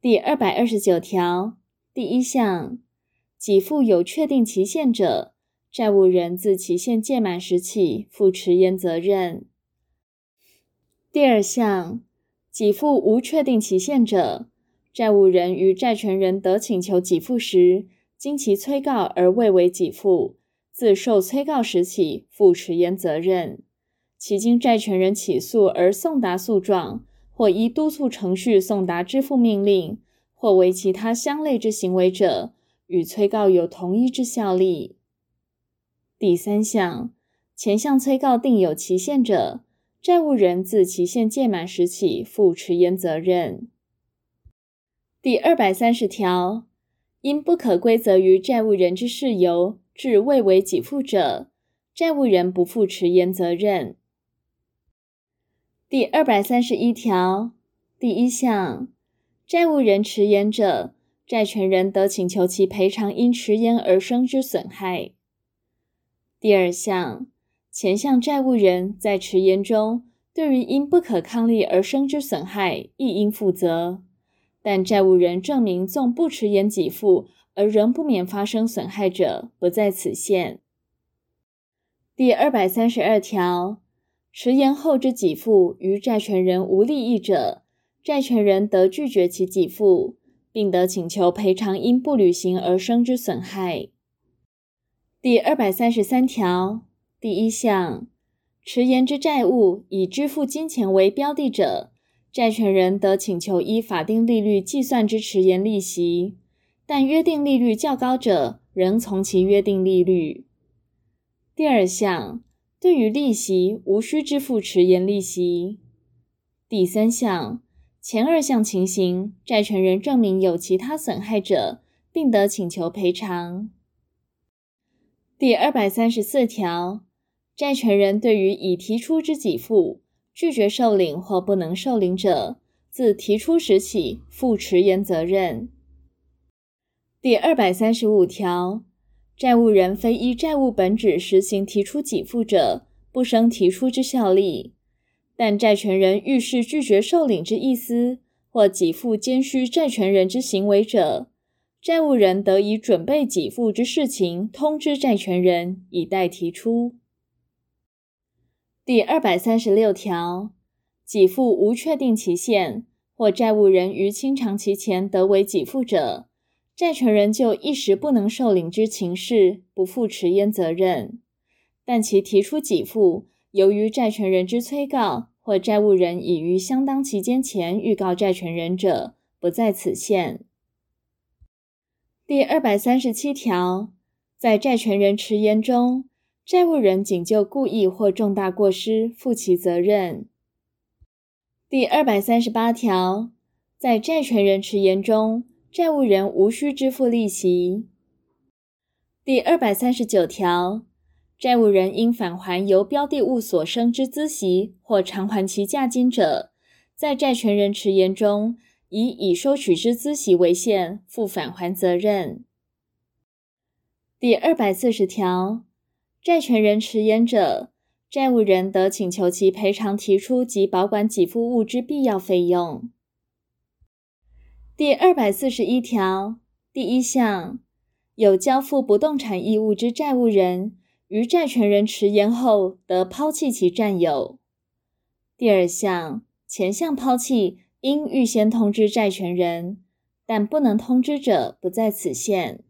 第二百二十九条第一项，给付有确定期限者，债务人自期限届满时起负迟延责任。第二项，给付无确定期限者，债务人于债权人得请求给付时，经其催告而未为给付，自受催告时起负迟延责任。其经债权人起诉而送达诉状，或依督促程序送达支付命令，或为其他相类之行为者，与催告有同一之效力。第三项，前项催告定有期限者，债务人自期限届满时起负迟延责任。第二百三十条，因不可归责于债务人之事由，致未为给付者，债务人不负迟延责任。第二百三十一条第一项，债务人迟延者，债权人得请求其赔偿因迟延而生之损害。第二项，前项债务人在迟延中，对于因不可抗力而生之损害，亦应负责。但债务人证明纵不迟延给付，而仍不免发生损害者，不在此限。第二百三十二条，迟延后之给付于债权人无利益者，债权人得拒绝其给付，并得请求赔偿因不履行而生之损害。第二百三十三条第一项，迟延之债务以支付金钱为标的者，债权人得请求依法定利率计算之迟延利息，但约定利率较高者，仍从其约定利率。第二项，对于利息无需支付迟延利息。第三项，前二项情形，债权人证明有其他损害者，并得请求赔偿。第二百三十四条，债权人对于已提出之给付拒绝受领或不能受领者，自提出时起负迟延责任。第二百三十五条，债务人非依债务本旨实行提出给付者，不生提出之效力；但债权人预示拒绝受领之意思，或给付兼需债权人之行为者，债务人得以准备给付之事情通知债权人，以待提出。第二百三十六条，给付无确定期限，或债务人于清偿期前得为给付者，债权人就一时不能受领之情事，不负迟延责任。但其提出给付，由于债权人之催告，或债务人已于相当期间前预告债权人者，不在此限。第二百三十七条，在债权人迟延中，债务人仅就故意或重大过失负其责任。第二百三十八条，在债权人迟延中，债务人无需支付利息。第二百三十九条，债务人应返还由标的物所生之孳息或偿还其价金者，在债权人迟延中，以已收取之孳息为限，负返还责任。第二百四十条，债权人迟延者，债务人得请求其赔偿提出及保管给付物之必要费用。第二百四十一条第一项，有交付不动产义务之债务人，于债权人迟延后，得抛弃其占有。第二项，前项抛弃。应预先通知债权人，但不能通知者不在此限。